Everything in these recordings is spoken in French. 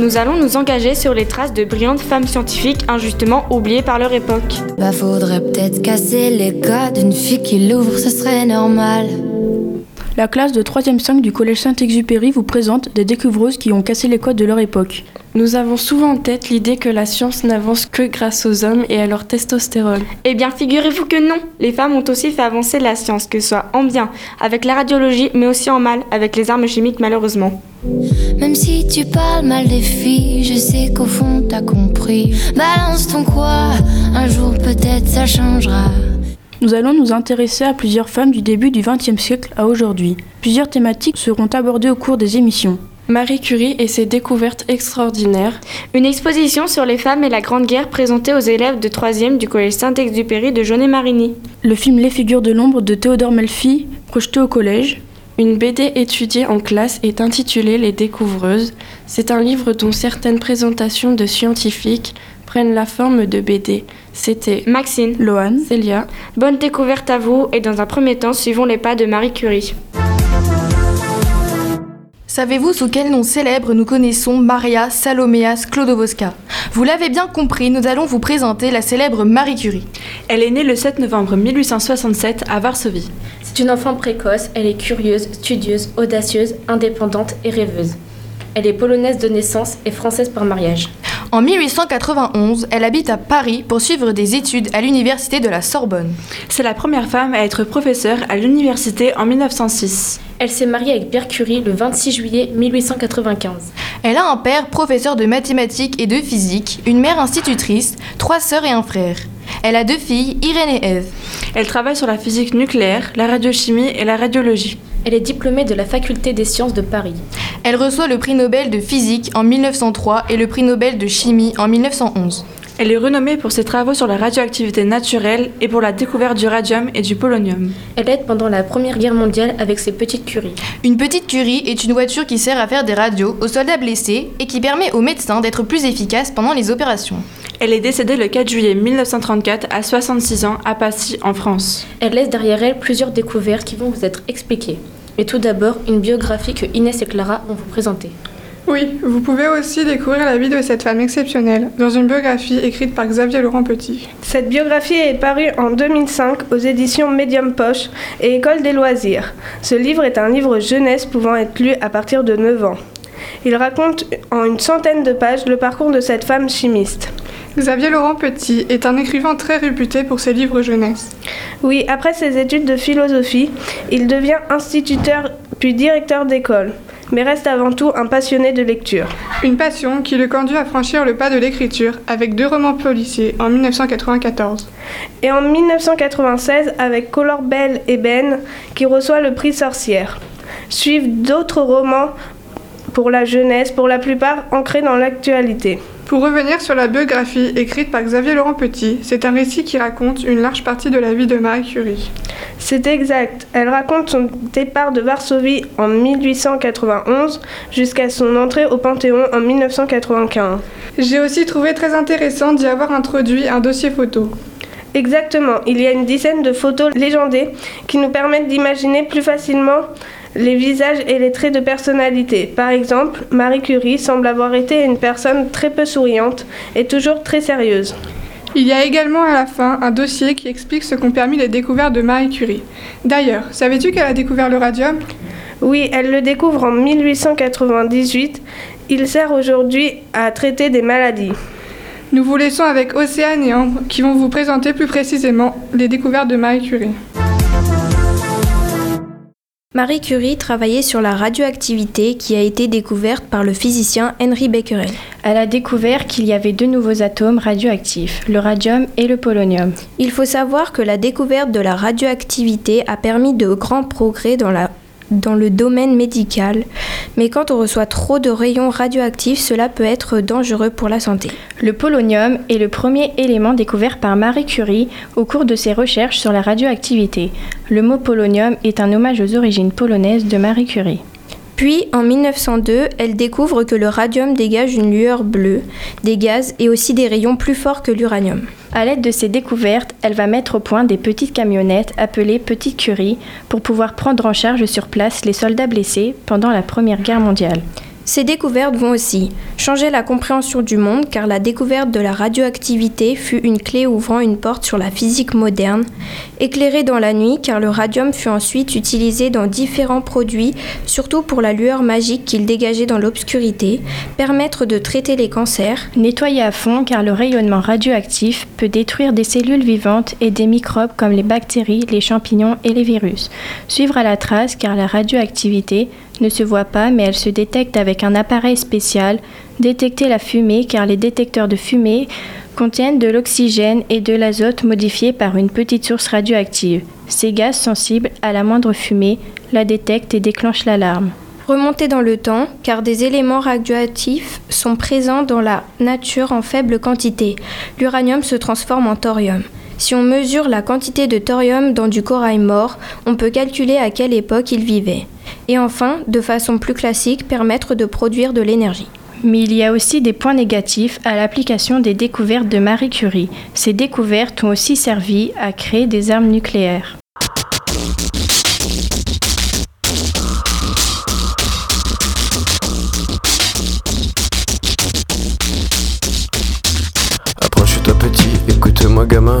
nous allons nous engager sur les traces de brillantes femmes scientifiques injustement oubliées par leur époque. Bah faudrait peut-être casser les gars d'une fille qui l'ouvre, ce serait normal. La classe de 3e 5 du collège Saint-Exupéry vous présente des découvreuses qui ont cassé les codes de leur époque. Nous avons souvent en tête l'idée que la science n'avance que grâce aux hommes et à leur testostérone. Eh bien, figurez-vous que non Les femmes ont aussi fait avancer la science, que ce soit en bien, avec la radiologie, mais aussi en mal, avec les armes chimiques malheureusement. Même si tu parles mal des filles, je sais qu'au fond t'as compris. Balance ton quoi, un jour peut-être ça changera. Nous allons nous intéresser à plusieurs femmes du début du XXe siècle à aujourd'hui. Plusieurs thématiques seront abordées au cours des émissions. Marie Curie et ses découvertes extraordinaires. Une exposition sur les femmes et la Grande Guerre présentée aux élèves de 3e du collège Saint-Exupéry de Jaunet-Marigny. Le film Les figures de l'ombre de Théodore Melfi, projeté au collège. Une BD étudiée en classe est intitulée Les Découvreuses. C'est un livre dont certaines présentations de scientifiques prennent la forme de BD. C'était Maxine, Loane, Célia. Bonne découverte à vous et dans un premier temps, suivons les pas de Marie Curie. Savez-vous sous quel nom célèbre nous connaissons Maria Salomea Sklodowska Vous l'avez bien compris, nous allons vous présenter la célèbre Marie Curie. Elle est née le 7 novembre 1867 à Varsovie. C'est une enfant précoce, elle est curieuse, studieuse, audacieuse, indépendante et rêveuse. Elle est polonaise de naissance et française par mariage. En 1891, elle habite à Paris pour suivre des études à l'université de la Sorbonne. C'est la première femme à être professeure à l'université en 1906. Elle s'est mariée avec Pierre Curie le 26 juillet 1895. Elle a un père professeur de mathématiques et de physique, une mère institutrice, trois sœurs et un frère. Elle a deux filles, Irène et Ève. Elle travaille sur la physique nucléaire, la radiochimie et la radiologie. Elle est diplômée de la Faculté des sciences de Paris. Elle reçoit le prix Nobel de physique en 1903 et le prix Nobel de chimie en 1911. Elle est renommée pour ses travaux sur la radioactivité naturelle et pour la découverte du radium et du polonium. Elle aide pendant la Première Guerre mondiale avec ses petites curies. Une petite curie est une voiture qui sert à faire des radios aux soldats blessés et qui permet aux médecins d'être plus efficaces pendant les opérations. Elle est décédée le 4 juillet 1934 à 66 ans à Passy, en France. Elle laisse derrière elle plusieurs découvertes qui vont vous être expliquées. Mais tout d'abord, une biographie que Inès et Clara vont vous présenter. Oui, vous pouvez aussi découvrir la vie de cette femme exceptionnelle dans une biographie écrite par Xavier Laurent Petit. Cette biographie est parue en 2005 aux éditions Medium Poche et École des loisirs. Ce livre est un livre jeunesse pouvant être lu à partir de 9 ans. Il raconte en une centaine de pages le parcours de cette femme chimiste. Xavier Laurent Petit est un écrivain très réputé pour ses livres jeunesse. Oui, après ses études de philosophie, il devient instituteur puis directeur d'école, mais reste avant tout un passionné de lecture. Une passion qui le conduit à franchir le pas de l'écriture avec deux romans policiers en 1994. Et en 1996 avec Color Bell et Ben qui reçoit le prix Sorcière. Suivent d'autres romans pour la jeunesse, pour la plupart ancrés dans l'actualité. Pour revenir sur la biographie écrite par Xavier Laurent Petit, c'est un récit qui raconte une large partie de la vie de Marie Curie. C'est exact. Elle raconte son départ de Varsovie en 1891 jusqu'à son entrée au Panthéon en 1995. J'ai aussi trouvé très intéressant d'y avoir introduit un dossier photo. Exactement. Il y a une dizaine de photos légendées qui nous permettent d'imaginer plus facilement les visages et les traits de personnalité. Par exemple, Marie Curie semble avoir été une personne très peu souriante et toujours très sérieuse. Il y a également à la fin un dossier qui explique ce qu'ont permis les découvertes de Marie Curie. D'ailleurs, savais-tu qu'elle a découvert le radium? Oui, elle le découvre en 1898. Il sert aujourd'hui à traiter des maladies. Nous vous laissons avec Océane et Ambre qui vont vous présenter plus précisément les découvertes de Marie Curie. Marie Curie travaillait sur la radioactivité qui a été découverte par le physicien Henry Becquerel. Elle a découvert qu'il y avait deux nouveaux atomes radioactifs, le radium et le polonium. Il faut savoir que la découverte de la radioactivité a permis de grands progrès dans la dans le domaine médical, mais quand on reçoit trop de rayons radioactifs, cela peut être dangereux pour la santé. Le polonium est le premier élément découvert par Marie Curie au cours de ses recherches sur la radioactivité. Le mot polonium est un hommage aux origines polonaises de Marie Curie. Puis, en 1902, elle découvre que le radium dégage une lueur bleue, des gaz et aussi des rayons plus forts que l'uranium. À l'aide de ces découvertes, elle va mettre au point des petites camionnettes appelées Petites Curie pour pouvoir prendre en charge sur place les soldats blessés pendant la Première Guerre mondiale. Ces découvertes vont aussi changer la compréhension du monde car la découverte de la radioactivité fut une clé ouvrant une porte sur la physique moderne, éclairée dans la nuit car le radium fut ensuite utilisé dans différents produits, surtout pour la lueur magique qu'il dégageait dans l'obscurité, permettre de traiter les cancers, nettoyer à fond car le rayonnement radioactif peut détruire des cellules vivantes et des microbes comme les bactéries, les champignons et les virus, suivre à la trace car la radioactivité ne se voit pas mais elle se détecte avec un appareil spécial, détecter la fumée car les détecteurs de fumée contiennent de l'oxygène et de l'azote modifiés par une petite source radioactive. Ces gaz sensibles à la moindre fumée la détectent et déclenchent l'alarme. Remonter dans le temps, car des éléments radioactifs sont présents dans la nature en faible quantité. L'uranium se transforme en thorium. Si on mesure la quantité de thorium dans du corail mort, on peut calculer à quelle époque il vivait. Et enfin, de façon plus classique, permettre de produire de l'énergie. Mais il y a aussi des points négatifs à l'application des découvertes de Marie Curie. Ces découvertes ont aussi servi à créer des armes nucléaires. Approche-toi petit, écoute-moi gamin.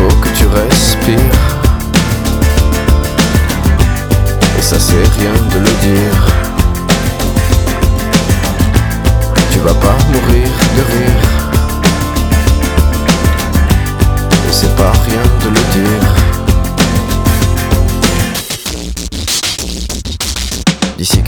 Faut que tu respires. Et ça c'est rien de le dire. Tu vas pas mourir de rire.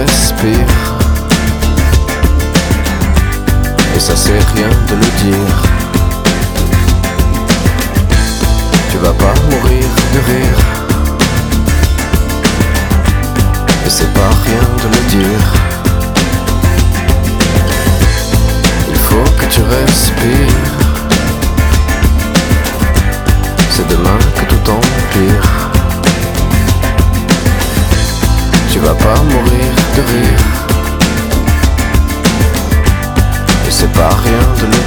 Respires. Et ça c'est rien de le dire. Tu vas pas mourir de rire. Et c'est pas rien de le dire. Il faut que tu respires.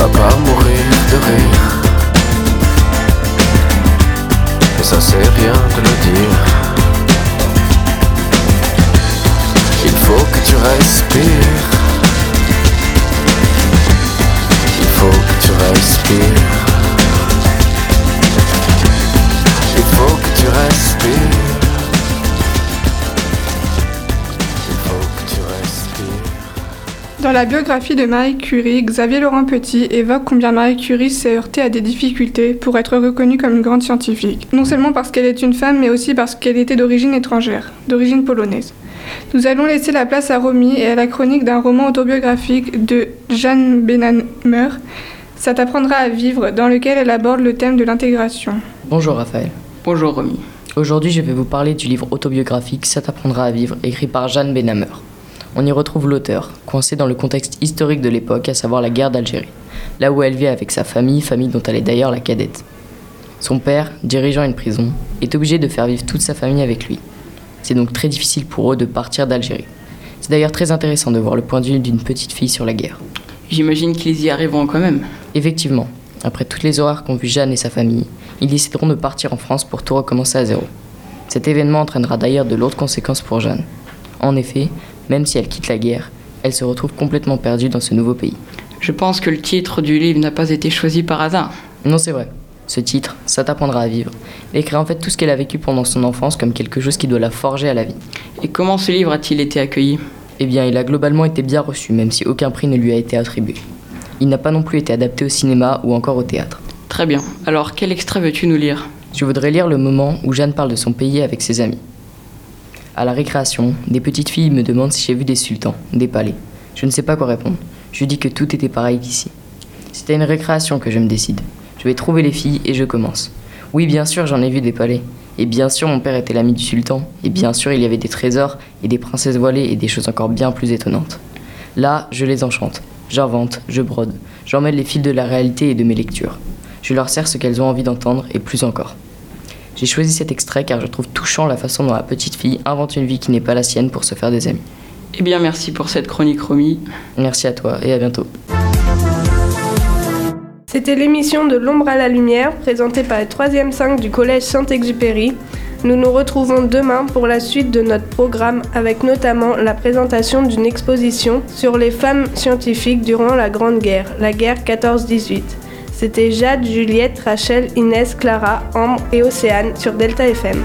Vas pas mourir de rire. Et ça c'est rien de le dire. Il faut que tu respires. Il faut que tu respires. Il faut que tu respires. Dans la biographie de Marie Curie, Xavier Laurent Petit évoque combien Marie Curie s'est heurtée à des difficultés pour être reconnue comme une grande scientifique. Non seulement parce qu'elle est une femme, mais aussi parce qu'elle était d'origine étrangère, d'origine polonaise. Nous allons laisser la place à Romy et à la chronique d'un roman autobiographique de Jeanne Benhamer, Ça t'apprendra à vivre, dans lequel elle aborde le thème de l'intégration. Bonjour Raphaël. Bonjour Romy. Aujourd'hui, je vais vous parler du livre autobiographique Ça t'apprendra à vivre, écrit par Jeanne Benhamer. On y retrouve l'auteur, coincé dans le contexte historique de l'époque, à savoir la guerre d'Algérie, là où elle vit avec sa famille, famille dont elle est d'ailleurs la cadette. Son père, dirigeant une prison, est obligé de faire vivre toute sa famille avec lui. C'est donc très difficile pour eux de partir d'Algérie. C'est d'ailleurs très intéressant de voir le point de vue d'une petite fille sur la guerre. J'imagine qu'ils y arriveront quand même. Effectivement, après toutes les horreurs qu'ont vu Jeanne et sa famille, ils décideront de partir en France pour tout recommencer à zéro. Cet événement entraînera d'ailleurs de lourdes conséquences pour Jeanne. En effet, même si elle quitte la guerre, elle se retrouve complètement perdue dans ce nouveau pays. Je pense que le titre du livre n'a pas été choisi par hasard. Non, c'est vrai. Ce titre, Ça t'apprendra à vivre, écrit en fait tout ce qu'elle a vécu pendant son enfance comme quelque chose qui doit la forger à la vie. Et comment ce livre a-t-il été accueilli? Eh bien, il a globalement été bien reçu, même si aucun prix ne lui a été attribué. Il n'a pas non plus été adapté au cinéma ou encore au théâtre. Très bien. Alors, quel extrait veux-tu nous lire? Je voudrais lire le moment où Jeanne parle de son pays avec ses amis. À la récréation, des petites filles me demandent si j'ai vu des sultans, des palais. Je ne sais pas quoi répondre. Je dis que tout était pareil qu'ici. C'est à une récréation que je me décide. Je vais trouver les filles et je commence. Oui, bien sûr, j'en ai vu des palais. Et bien sûr, mon père était l'ami du sultan. Et bien sûr, il y avait des trésors et des princesses voilées et des choses encore bien plus étonnantes. Là, je les enchante. J'invente, je brode. J'emmène les fils de la réalité et de mes lectures. Je leur sers ce qu'elles ont envie d'entendre et plus encore. J'ai choisi cet extrait car je trouve touchant la façon dont la petite fille invente une vie qui n'est pas la sienne pour se faire des amis. Eh bien, merci pour cette chronique, Romy. Merci à toi et à bientôt. C'était l'émission de L'ombre à la lumière, présentée par les 3e 5 du Collège Saint-Exupéry. Nous nous retrouvons demain pour la suite de notre programme avec notamment la présentation d'une exposition sur les femmes scientifiques durant la Grande Guerre, la guerre 14-18. C'était Jade, Juliette, Rachel, Inès, Clara, Ambre et Océane sur Delta FM.